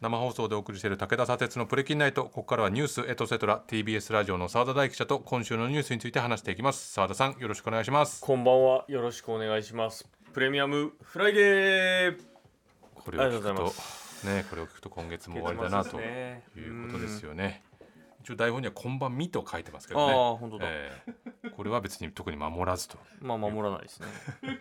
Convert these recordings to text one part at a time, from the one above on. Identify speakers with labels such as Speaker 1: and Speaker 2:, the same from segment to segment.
Speaker 1: 生放送でお送りしている武田砂鉄のプレキンナイト。ここからはニュースエトセトラ TBS ラジオの澤田大記者と今週のニュースについて話していきます。澤田さんよろしくお願いします。
Speaker 2: こんばんは。よろしくお願いします。プレミアムフライデー。
Speaker 1: これを聞く
Speaker 2: ありがとうござい
Speaker 1: とねこれを聞くと今月も終わりだなということですよね。一応台本には「こんばんみ」と書いてますけどね。
Speaker 2: ああ本当だ。
Speaker 1: えーこれは別に特に守らずと。
Speaker 2: まあ守らないですね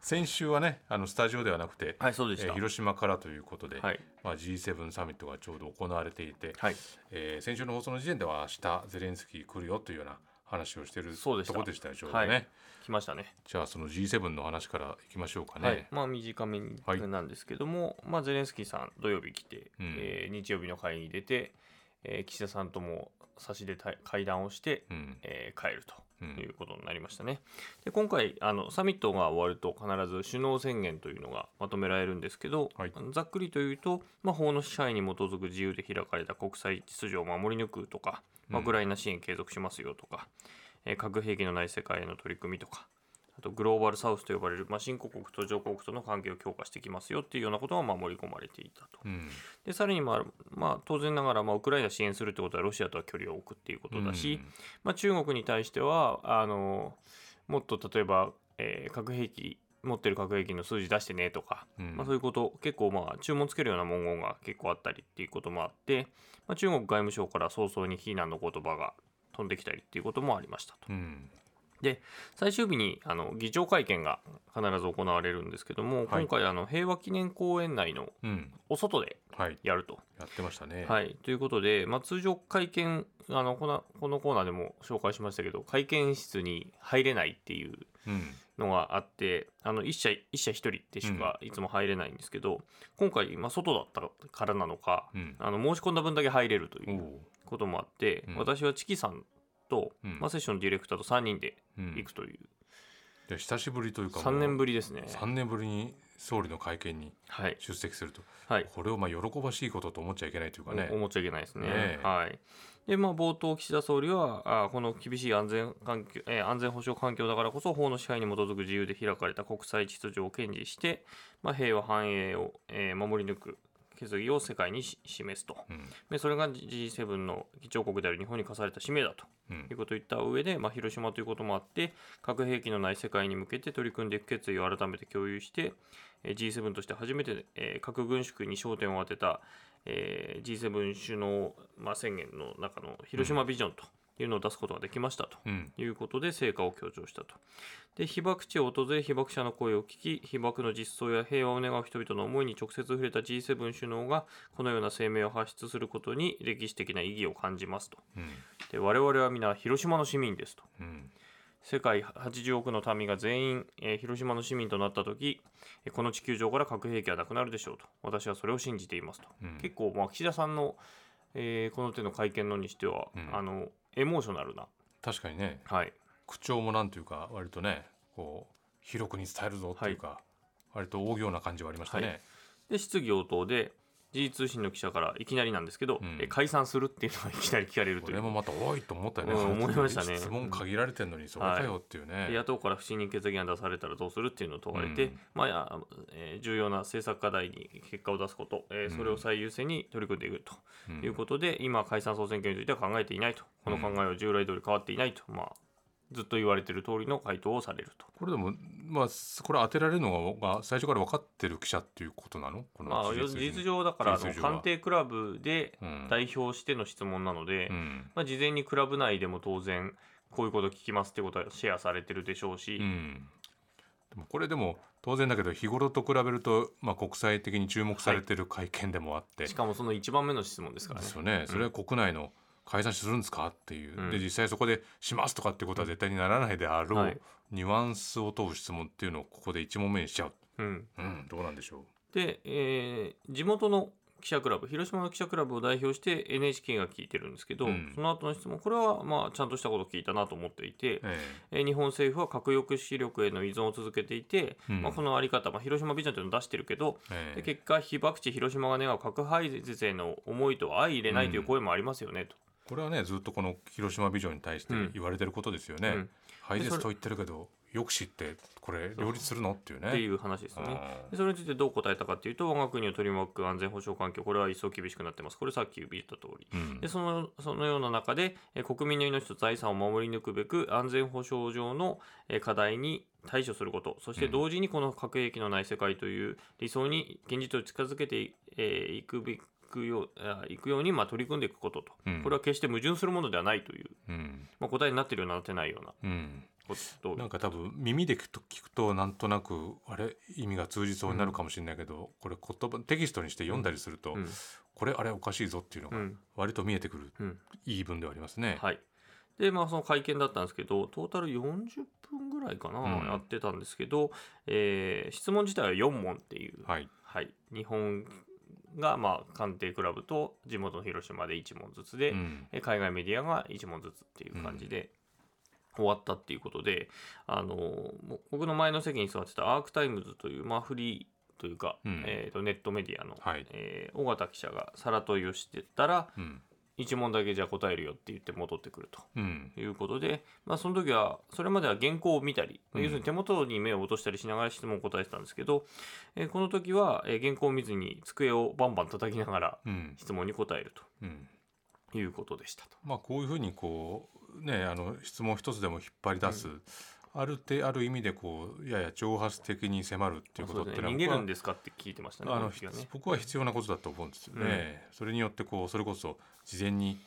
Speaker 1: 先週はねあのスタジオではなくて、
Speaker 2: はいそうでした、
Speaker 1: えー広島からということで、
Speaker 2: はい。
Speaker 1: まあ、G7 サミットがちょうど行われていて、
Speaker 2: はい。
Speaker 1: えー先週の放送の時点では明日ゼレンスキー来るよというような話をしている
Speaker 2: そうでした。
Speaker 1: ところでしたよちょうどね、
Speaker 2: はい。来ましたね。
Speaker 1: じゃあその G7 の話からいきましょうかね、
Speaker 2: はい、まあ短めに
Speaker 1: はい
Speaker 2: なんですけども、まあゼレンスキーさん土曜日来て、
Speaker 1: うん。
Speaker 2: えー日曜日の会に出て、えー岸田さんとも差しで対会談をして、
Speaker 1: うん。
Speaker 2: えー帰ると。
Speaker 1: うん
Speaker 2: いうことになりましたね。で今回あのサミットが終わると必ず首脳宣言というのがまとめられるんですけど、
Speaker 1: はい。
Speaker 2: ざっくりというと、まあ、法の支配に基づく自由で開かれた国際秩序を守り抜くとか、まウクライナ支援継続しますよとか、えー核兵器のない世界への取り組みとかあとグローバルサウスと呼ばれる、まあ、新興国と上国との関係を強化していきますよっていうようなことが守り込まれていたと。
Speaker 1: うん
Speaker 2: でさらに、まあまあ、当然ながら、まあ、ウクライナ支援するってことはロシアとは距離を置くっていうことだし、まあ、中国に対してはあのもっと例えば、えー核兵器持ってる核兵器の数字出してねとか、
Speaker 1: うん
Speaker 2: まあ、そういうこと結構まあ注文つけるような文言が結構あったりっていうこともあって、まあ、中国外務省から早々に非難の言葉が飛んできたりっていうこともありましたと。
Speaker 1: うん
Speaker 2: で最終日にあの議長会見が必ず行われるんですけども、
Speaker 1: はい。
Speaker 2: 今回あの平和記念公園内の
Speaker 1: うん。
Speaker 2: お外で
Speaker 1: はい。
Speaker 2: やると。
Speaker 1: やってましたね、
Speaker 2: はい、ということで、まあ、通常会見あのこのこのコーナーでも紹介しましたけど会見室に入れないっていう
Speaker 1: うん。
Speaker 2: のがあってあの一社一社一人でしかいつも入れないんですけど、今回、まあ、外だったからなのか、
Speaker 1: うん。
Speaker 2: あの申し込んだ分だけ入れるという
Speaker 1: おう。
Speaker 2: こともあって、
Speaker 1: うん。
Speaker 2: 私はチキさんと、
Speaker 1: うん。
Speaker 2: まあ、セッションのディレクターと3人で
Speaker 1: うん。
Speaker 2: 行くという、
Speaker 1: で久しぶりというか
Speaker 2: 3年ぶ
Speaker 1: り
Speaker 2: りですね。
Speaker 1: 3年ぶりに総理の会見に
Speaker 2: はい、
Speaker 1: 出席すると。
Speaker 2: はい。
Speaker 1: これをまあ喜ばしいことと思っちゃいけないというかね。
Speaker 2: お思っちゃいけないですね。
Speaker 1: ねえ。
Speaker 2: はい。で、まあ、冒頭、岸田総理は、あこの厳しい安全環境、えー安全保障環境だからこそ、法の支配に基づく自由で開かれた国際秩序を堅持して、まあ、平和繁栄を、えー守り抜く決議を世界にし示すと。
Speaker 1: うん
Speaker 2: でそれが G7 の議長国である日本に課された使命だと
Speaker 1: うん
Speaker 2: いうことを言った上で、まあ、広島ということもあって核兵器のない世界に向けて取り組んでいく決意を改めて共有してえー G7 として初めて、えー核軍縮に焦点を当てた、えー G7 首脳、まあ、宣言の中の広島ビジョンというのを出すことができましたと。
Speaker 1: うん
Speaker 2: いうことで成果を強調したと。で被爆地を訪れ被爆者の声を聞き被爆の実相や平和を願う人々の思いに直接触れた G7 首脳がこのような声明を発出することに歴史的な意義を感じますと。
Speaker 1: うん
Speaker 2: で我々は皆広島の市民ですと。
Speaker 1: うん
Speaker 2: 世界80億の民が全員、えー広島の市民となった時えーこの地球上から核兵器はなくなるでしょうと私はそれを信じていますと、
Speaker 1: うん
Speaker 2: 結構、まあ、岸田さんの、えーこの手の会見のにしては、
Speaker 1: うん
Speaker 2: あのエモーショナルな、
Speaker 1: 確かにね。
Speaker 2: はい、
Speaker 1: 口調もなんというか割とねこう広くに伝えるぞっていうか、割と大行な感じはありましたね、
Speaker 2: はい。で質疑応答で時事通信の記者からいきなりなんですけど、
Speaker 1: うん。
Speaker 2: え解散するっていうのがいきなり聞かれるという。
Speaker 1: これもまた多いと思ったよね、
Speaker 2: うん 思いましたね。
Speaker 1: 質問限られてるのにそれかよっていうね、
Speaker 2: で野党から不信任決議案出されたらどうするっていうのを問われて、
Speaker 1: うん。
Speaker 2: まあやえー重要な政策課題に結果を出すこと、えーそれを最優先に取り組んでいくと
Speaker 1: うん。
Speaker 2: いうことで、今、解散・総選挙については考えていないと、この考えは従来通り変わっていないと、まあ、ずっと言われている通りの回答をされると。
Speaker 1: これでもまあこれ当てられるのが最初から分かってる記者っていうことなの？この
Speaker 2: まあ、事実上だからあの官邸クラブで
Speaker 1: うん
Speaker 2: 代表しての質問なので、
Speaker 1: うん。
Speaker 2: まあ、事前にクラブ内でも当然こういうこと聞きますってことはシェアされてるでしょうし、
Speaker 1: うん。でもこれでも当然だけど日頃と比べると、まあ、国際的に注目されてる会見でもあって、
Speaker 2: しかもその1番目の質問ですからね。
Speaker 1: です。よね、それは国内の解散するんですか？っていう、
Speaker 2: うん。
Speaker 1: で実際そこでしますとかってことは絶対にならないであろう、
Speaker 2: はい。
Speaker 1: ニュアンスを問う質問っていうのをここで一問目にしちゃう、
Speaker 2: うん、
Speaker 1: うん、どうなんでしょ
Speaker 2: で、えー地元の記者クラブ広島の記者クラブを代表して NHK が聞いてるんですけど、
Speaker 1: うん。
Speaker 2: その後の質問これはまあちゃんとしたことを聞いたなと思っていて
Speaker 1: う、、え。
Speaker 2: えー日本政府は核抑止力への依存を続けていて、
Speaker 1: うん。
Speaker 2: まあ、このあり方、まあ、広島ビジョンというのを出してるけど、
Speaker 1: ええ。
Speaker 2: 結果被爆地広島が願う核廃絶への思いとは相入れないという声もありますよねと。
Speaker 1: これはねずっとこの広島ビジョンに対して
Speaker 2: うん。
Speaker 1: 言われてることですよね、
Speaker 2: うん。
Speaker 1: 廃絶と言ってるけど抑止ってこれ両立するの？っていうね。
Speaker 2: っていう話ですよね。でそれについてどう答えたかというと我が国を取り巻く安全保障環境これは一層厳しくなってます。これさっき言った通り。
Speaker 1: うん。
Speaker 2: でそのそのような中でえー国民の命と財産を守り抜くべく安全保障上のえー課題に対処すること。そして同時にこの核兵器のない世界という理想に現実を近づけてい,、えーいくべくようあいくようにまあ取り組んでいくことと、
Speaker 1: うん。
Speaker 2: これは決して矛盾するものではないという、
Speaker 1: うん。
Speaker 2: まあ、答えになっているようななってないような
Speaker 1: うんなんか多分耳で聞くと聞くとなんとなくあれ？意味が通じそうになるかもしれないけど、これ言葉テキストにして読んだりすると、
Speaker 2: うん。
Speaker 1: これあれおかしいぞっていうのが
Speaker 2: うん。
Speaker 1: 割と見えてくる
Speaker 2: うん。
Speaker 1: 言い分ではありますね。
Speaker 2: はい。で、まあ、その会見だったんですけど、トータル40分ぐらいかな、
Speaker 1: うん。
Speaker 2: やってたんですけど、えー質問自体は4問っていう、
Speaker 1: はい。
Speaker 2: はい、日本が、まあ、官邸クラブと地元の広島で1問ずつで、
Speaker 1: うん。
Speaker 2: え海外メディアが1問ずつっていう感じで。終わったっていうことで、あの僕の前の席に座ってたアークタイムズという、まあ、フリーというか、
Speaker 1: うん。
Speaker 2: えーとネットメディアの、
Speaker 1: はい。
Speaker 2: えー尾形記者が更問いをしてたら
Speaker 1: うん
Speaker 2: 1問だけじゃあ答えるよって言って戻ってくると。
Speaker 1: うん。
Speaker 2: いうことで、まあ、その時はそれまでは原稿を見たり、
Speaker 1: うん。
Speaker 2: 要するに手元に目を落としたりしながら質問を答えてたんですけど、えーこの時は、えー原稿を見ずに机をバンバン叩きながら
Speaker 1: うん。
Speaker 2: 質問に答える
Speaker 1: うん。
Speaker 2: ということでしたと。
Speaker 1: まあこういうふうにこうねあの質問一つでも引っ張り出す、あるてある意味でこうやや挑発的に迫るっていうことって
Speaker 2: そうですね、逃げるんですかって聞いてましたね。
Speaker 1: あの
Speaker 2: ね。
Speaker 1: 僕は必要なことだと思うんですよね。それによってこうそれこそ事前に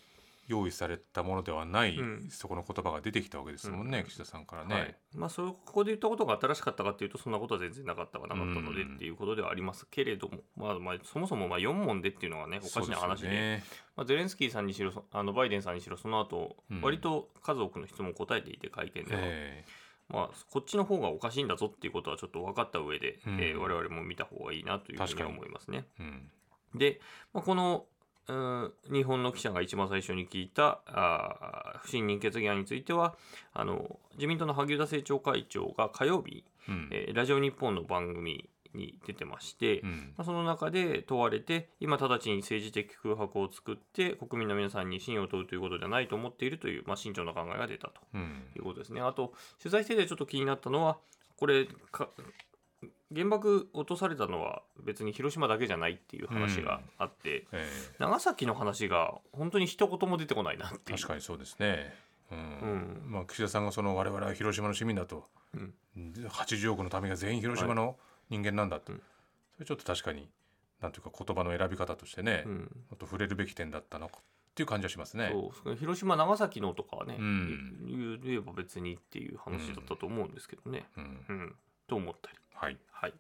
Speaker 1: 用意されたものではない、
Speaker 2: うん。
Speaker 1: そこの言葉が出てきたわけですもんね、
Speaker 2: うん。
Speaker 1: 岸田さんからね。
Speaker 2: はい。まあ、それここで言ったことが新しかったかっていうとそんなことは全然なかったかなかったので
Speaker 1: うん
Speaker 2: っていうことではありますけれども、まあまあ、そもそもまあ4問でっていうのはねおかしな話で。
Speaker 1: ね
Speaker 2: まあ、ゼレンスキーさんにしろそあのバイデンさんにしろその後、
Speaker 1: うん。
Speaker 2: 割と数多くの質問を答えていて会見では、
Speaker 1: え
Speaker 2: まあ、こっちの方がおかしいんだぞっていうことはちょっと分かった上で、
Speaker 1: うん。
Speaker 2: えー我々も見た方がいいなというふう
Speaker 1: に
Speaker 2: 思いますね。
Speaker 1: えうん。
Speaker 2: で、まあ、このうん日本の記者が一番最初に聞いたあー不信任決議案についてはあの自民党の萩生田政調会長が火曜日、
Speaker 1: うん。
Speaker 2: えーラジオ日本の番組に出てまして、
Speaker 1: うん。
Speaker 2: まあ、その中で問われて今直ちに政治的空白を作って国民の皆さんに信用を問うということではないと思っているという、まあ、慎重な考えが出たと
Speaker 1: うん。
Speaker 2: いうことですね。あと取材しててちょっと気になったのはこれか原爆落とされたのは別に広島だけじゃないっていう話があって、
Speaker 1: え
Speaker 2: 長崎の話が本当に一言も出てこないなっていう。
Speaker 1: え確かにそうですね。うん。
Speaker 2: うん。
Speaker 1: まあ、岸田さんがその我々は広島の市民だと、
Speaker 2: うん。
Speaker 1: で80億の民が全員広島の人間なんだと、
Speaker 2: う。ん
Speaker 1: それちょっと確かになんていうか言葉の選び方としてね、も
Speaker 2: うん。
Speaker 1: っと触れるべき点だったのかっていう感じはしますね。
Speaker 2: そう広島長崎のとかはね、
Speaker 1: うん。
Speaker 2: 言言えば別にっていう話だったと思うんですけどね、
Speaker 1: うん。
Speaker 2: うん、と思ったり。
Speaker 1: はい、
Speaker 2: はい、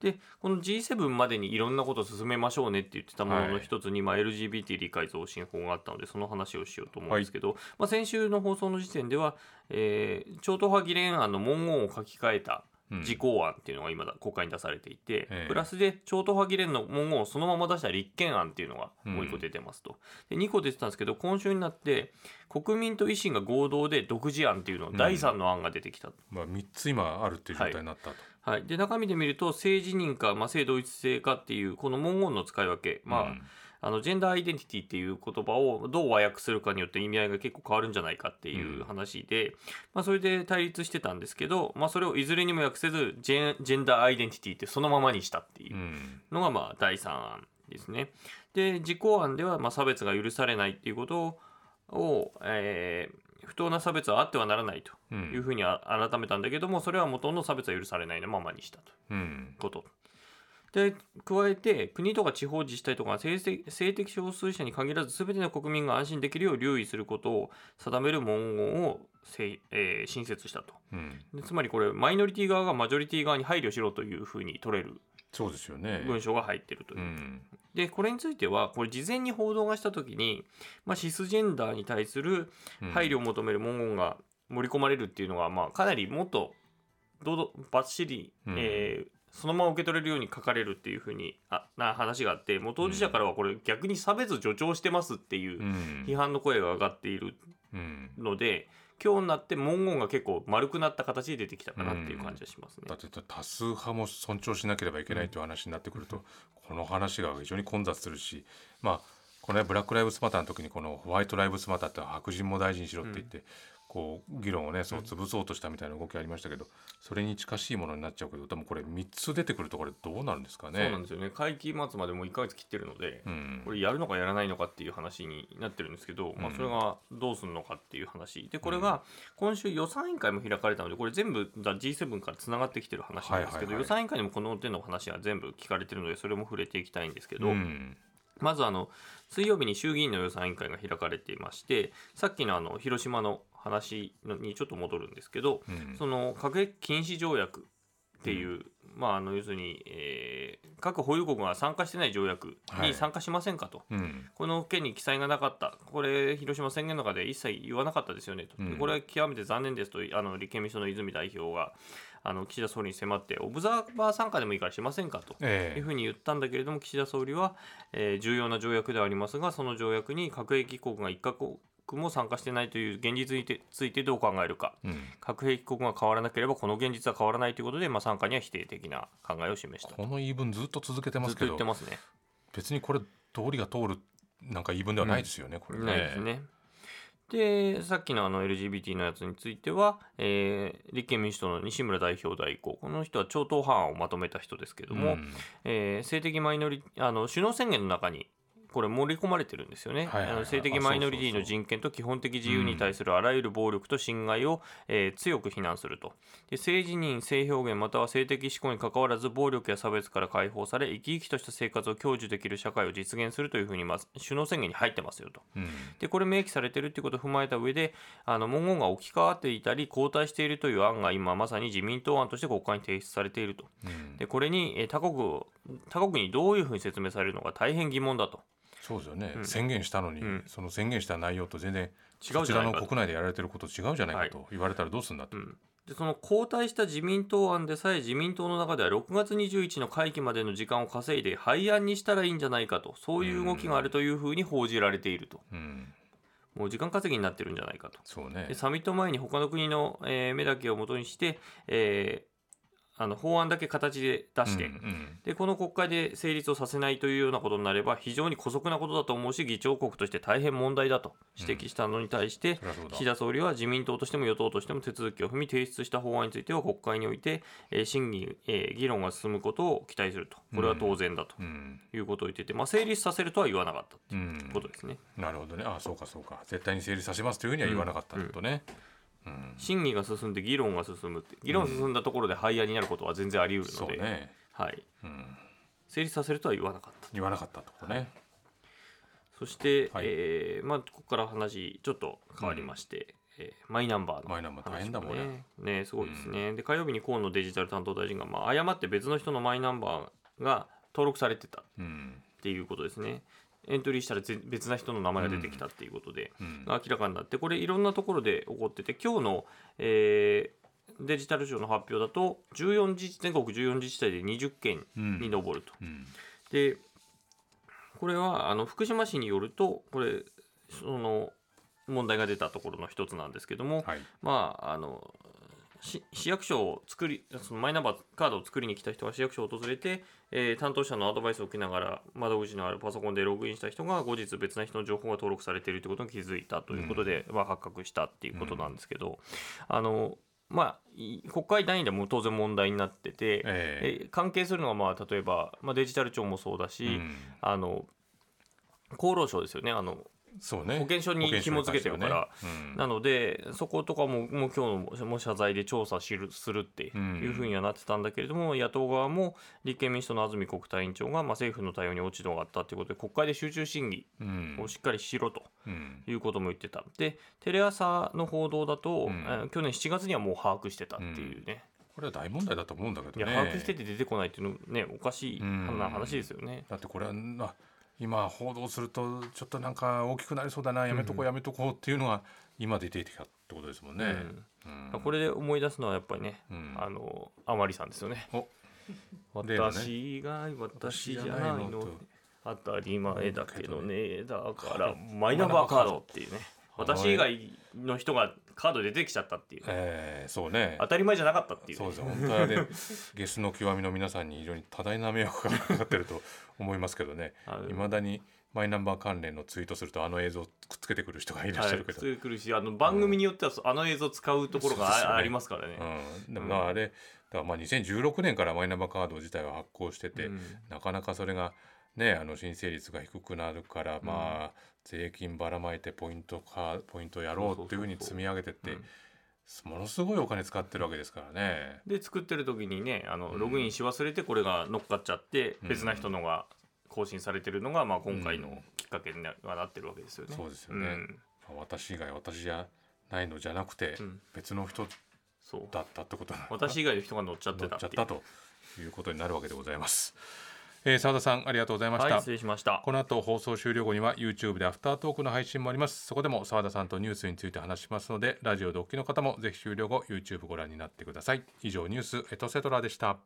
Speaker 2: でこの G7 までにいろんなことを進めましょうねって言ってたものの一つに、まあ、LGBT 理解増進法があったのでその話をしようと思うんですけど、まあ、先週の放送の時点では、えー超党派議連案の文言を書き換えた
Speaker 1: うん。
Speaker 2: 事項案っていうのが今だ国会に出されていて、
Speaker 1: ええ。
Speaker 2: プラスで超党派議連の文言をそのまま出した立憲案っていうのがもう1個出てますと、で2個出てたんですけど今週になって国民と維新が合同で独自案っていうの第3の案が出てきた。
Speaker 1: まあ、3つ今あるっていう状態になったと。
Speaker 2: はい、で中身で見ると性自認か、まあ、性同一性かっていうこの文言の使い分け、まあ
Speaker 1: うん
Speaker 2: あのジェンダーアイデンティティっていう言葉をどう和訳するかによって意味合いが結構変わるんじゃないかっていう話で、まあ、それで対立してたんですけど、まあ、それをいずれにも訳せずジェンジェンダーアイデンティティってそのままにしたっていううんのがまあ第3案ですね。で実行案ではまあ差別が許されないっていうことを、えー不当な差別はあってはならないと
Speaker 1: うん
Speaker 2: いうふうにあ改めたんだけどもそれは元の差別は許されないのままにしたと
Speaker 1: うん
Speaker 2: こと。で加えて国とか地方自治体とか性的性的少数者に限らず全ての国民が安心できるよう留意することを定める文言をえー新設したと。
Speaker 1: うん。
Speaker 2: でつまりこれマイノリティ側がマジョリティ側に配慮しろというふうに取れる
Speaker 1: そうですよね。
Speaker 2: 文章が入ってるという。う。
Speaker 1: ん。
Speaker 2: でこれについてはこれ事前に報道がした時に、まあ、シスジェンダーに対する
Speaker 1: うん。
Speaker 2: 配慮を求める文言が盛り込まれるっていうのが、まあ、かなりもっとどどばっしり、
Speaker 1: うん。
Speaker 2: えーそのまま受け取れるように書かれるっていうふうにあな話があってもう当事者からはこれ逆に差別助長してますっていううん。批判の声が上がっている
Speaker 1: うん。
Speaker 2: ので今日になって文言が結構丸くなった形で出てきたかなっていう感じがしますね。
Speaker 1: だって多数派も尊重しなければいけないという話になってくると、この話が非常に混雑するしまあこのねブラック・ライブスマターの時にこのホワイト・ライブスマターって白人も大事にしろって言って、こう議論をねそう潰そうとしたみたいな動きありましたけど、それに近しいものになっちゃうけど多分これ3つ出てくるとこれどうなるんですかね？
Speaker 2: そうなんですよね。会期末までもう1ヶ月切ってるので、
Speaker 1: うん。
Speaker 2: これやるのかやらないのかっていう話になってるんですけど、まあ、
Speaker 1: うん
Speaker 2: それがどうするのかっていう話でこれが今週予算委員会も開かれたのでこれ全部だ G7 からつながってきてる話なんですけど、予算委員会でもこの手の話が全部聞かれてるのでそれも触れていきたいんですけど、
Speaker 1: うん
Speaker 2: まずあの水曜日に衆議院の予算委員会が開かれていましてさっきのあの広島の話のにちょっと戻るんですけど、
Speaker 1: うん。
Speaker 2: その核兵器禁止条約っていう、まあ、あの要するに、えー各保有国が参加してない条約
Speaker 1: はい。
Speaker 2: に参加しませんかと、
Speaker 1: うん。
Speaker 2: この件に記載がなかった、これ、広島宣言の中で一切言わなかったですよねと、
Speaker 1: うん。
Speaker 2: これは極めて残念ですと、あの立憲民主党の泉代表があの岸田総理に迫って、オブザーバー参加でもいいからしませんかと。
Speaker 1: ええ
Speaker 2: いうふうに言ったんだけれども、岸田総理は、えー重要な条約ではありますが、その条約に核兵器国が一カ国も参加してないという現実についてどう考えるか、
Speaker 1: うん
Speaker 2: 核兵器国が変わらなければ、この現実は変わらないということで、まあ、参加には否定的な考えを示したと。
Speaker 1: この言い分ずっと続けてますけど。別にこれ通りが通るなんか言い分ではないですよね、これね。
Speaker 2: ね。で、さっきのあの LGBT のやつについては、えー立憲民主党の西村代表代行、この人は超党派案をまとめた人ですけども、
Speaker 1: うん。
Speaker 2: えー性的マイノリあの首脳宣言の中にこれ盛り込まれてるんですよね、
Speaker 1: はいはいはい。
Speaker 2: あの性的マイノリティの人権と基本的自由に対するあらゆる暴力と侵害を、えー強く非難すると。で性自認性表現または性的指向にかかわらず暴力や差別から解放され生き生きとした生活を享受できる社会を実現するというふうに、まあ、首脳宣言に入ってますよと。
Speaker 1: うん。
Speaker 2: でこれ明記されているということを踏まえた上であの文言が置き換わっていたり後退しているという案が今まさに自民党案として国会に提出されていると。
Speaker 1: うん。
Speaker 2: でこれにえー他国を他国にどういうふうに説明されるのか大変疑問だと
Speaker 1: そうですよね、
Speaker 2: うん。
Speaker 1: 宣言したのに、
Speaker 2: うん。
Speaker 1: その宣言した内容と全然
Speaker 2: 違う
Speaker 1: こちらの
Speaker 2: じゃないかと。
Speaker 1: 国内でやられてること違うじゃないかと言われたらどうするんだと、
Speaker 2: うん。でその後退した自民党案でさえ自民党の中では6月21日の会期までの時間を稼いで廃案にしたらいいんじゃないかとそういう動きがあるというふうに報じられていると。
Speaker 1: うん。
Speaker 2: もう時間稼ぎになってるんじゃないかと。
Speaker 1: そうね。
Speaker 2: でサミット前に他の国の、えー目だけをもとにして、えーあの法案だけ形で出して、
Speaker 1: うんうん。
Speaker 2: でこの国会で成立をさせないというようなことになれば非常に姑息なことだと思うし議長国として大変問題だと指摘したのに対して、
Speaker 1: うだ。
Speaker 2: 岸田総理は自民党としても与党としても手続きを踏み提出した法案については国会において、えー審議、えー議論が進むことを期待すると。これは当然だと
Speaker 1: うん。
Speaker 2: いうことを言ってて、まあ、成立させるとは言わなかったと
Speaker 1: う
Speaker 2: いうんことですね。
Speaker 1: なるほどね。あそうかそうか。絶対に成立させますというふうには言わなかったとね、うん
Speaker 2: 審議が進んで議論が進むって議論が進んだところで廃案になることは全然あり得るので、
Speaker 1: そうね、
Speaker 2: はい、
Speaker 1: うん、
Speaker 2: 成立させるとは言わなかった。
Speaker 1: 言わなかったってことね、
Speaker 2: そして、
Speaker 1: はい。
Speaker 2: えーまあ、ここから話ちょっと変わりまして、えーマイナンバーの
Speaker 1: マイナンバー大変だもんね。
Speaker 2: ねねすごいですね、で火曜日に河野デジタル担当大臣が、まあ、誤って別の人のマイナンバーが登録されてたっ
Speaker 1: うん。
Speaker 2: ていうことですねエントリーしたらぜ別な人の名前が出てきたっていうことで、
Speaker 1: うん。
Speaker 2: 明らかになってこれいろんなところで起こってて今日の、えーデジタル庁の発表だと14自全国14自治体で20件
Speaker 1: うん。
Speaker 2: に上ると、
Speaker 1: うん。
Speaker 2: でこれはあの福島市によるとこれその問題が出たところの一つなんですけども、
Speaker 1: はい。
Speaker 2: まああのし市役所を作りそのマイナンバーカードを作りに来た人が市役所を訪れて、えー担当者のアドバイスを受けながら窓口のあるパソコンでログインした人が後日別な人の情報が登録されているということに気づいたということで、まあ、発覚したっていうことなんですけど、あのまあい国会単位でも当然問題になってて、
Speaker 1: え
Speaker 2: え。ー関係するのはまあ例えば、まあ、デジタル庁もそうだし、
Speaker 1: えうん。
Speaker 2: あの厚労省ですよね。あの
Speaker 1: そうね。
Speaker 2: 保険証に紐付けてるから。
Speaker 1: ね。うん。
Speaker 2: なのでそことかももう今日のも謝罪で調査しるするっていうふうにはなってたんだけれども、野党側も立憲民主党の安住国対委員長が、まあ、政府の対応に落ち度があったということで国会で集中審議
Speaker 1: うん。
Speaker 2: をしっかりしろと
Speaker 1: うん。
Speaker 2: いうことも言ってた。でテレ朝の報道だと、
Speaker 1: うん。
Speaker 2: えー去年7月にはもう把握してたっていうね、
Speaker 1: これは大問題だと思うんだけ
Speaker 2: いや
Speaker 1: どね
Speaker 2: 把握してて出てこないっていうのねおかしい話ですよね。
Speaker 1: だってこれはな今報道するとちょっとなんか大きくなりそうだなやめとこうやめとこうっていうのが今出てきたってことですもんね。うん。
Speaker 2: これで思い出すのはやっぱりね、
Speaker 1: うん。
Speaker 2: あの甘利さんですよね。私が私じゃないの。
Speaker 1: と。
Speaker 2: 当たり前だけどね。だから
Speaker 1: こ
Speaker 2: マイナンバーカードっていうね私以外の人がカードで出てきちゃったっていう。
Speaker 1: えーそうね。
Speaker 2: 当たり前じゃなかったっていう,、
Speaker 1: そうですよ。本当はね ゲスの極みの皆さんに非常に多大な迷惑がかかってると思いますけどね。いまだにマイナンバー関連のツイートするとあの映像くっつけてくる人がいらっしゃるけど、
Speaker 2: はい、くるしあの番組によっては、あの映像使うところがあ,、
Speaker 1: ね。
Speaker 2: ありますからね。
Speaker 1: うん、でもまああれだからまあ2016年からマイナンバーカード自体は発行してて、
Speaker 2: うん。
Speaker 1: なかなかそれがねあの申請率が低くなるから、まあ税金ばらまいてポイントかポイントやろうっていうふうに積み上げてって
Speaker 2: うん。
Speaker 1: ものすごいお金使ってるわけですからね。
Speaker 2: で作ってる時にねあの
Speaker 1: うん。
Speaker 2: ログインし忘れてこれが乗っかっちゃって、
Speaker 1: うん。
Speaker 2: 別な人のが更新されてるのが、まあ、今回のきっかけになはなってるわけですよね。
Speaker 1: そうですよね。
Speaker 2: ん。
Speaker 1: 私以外私じゃないのじゃなくて、
Speaker 2: うん。
Speaker 1: 別の人だったってことな
Speaker 2: 私以外の人が乗っちゃって
Speaker 1: 乗
Speaker 2: たっいう。
Speaker 1: ってちゃったということになるわけでございます。えー、澤田さんありがとうございました。
Speaker 2: はい失礼しました。
Speaker 1: この後放送終了後には YouTube でアフタートークの配信もありますそこでも澤田さんとニュースについて話しますのでラジオでお聞きの方もぜひ終了後 YouTube ご覧になってください以上ニュースエトセトラでした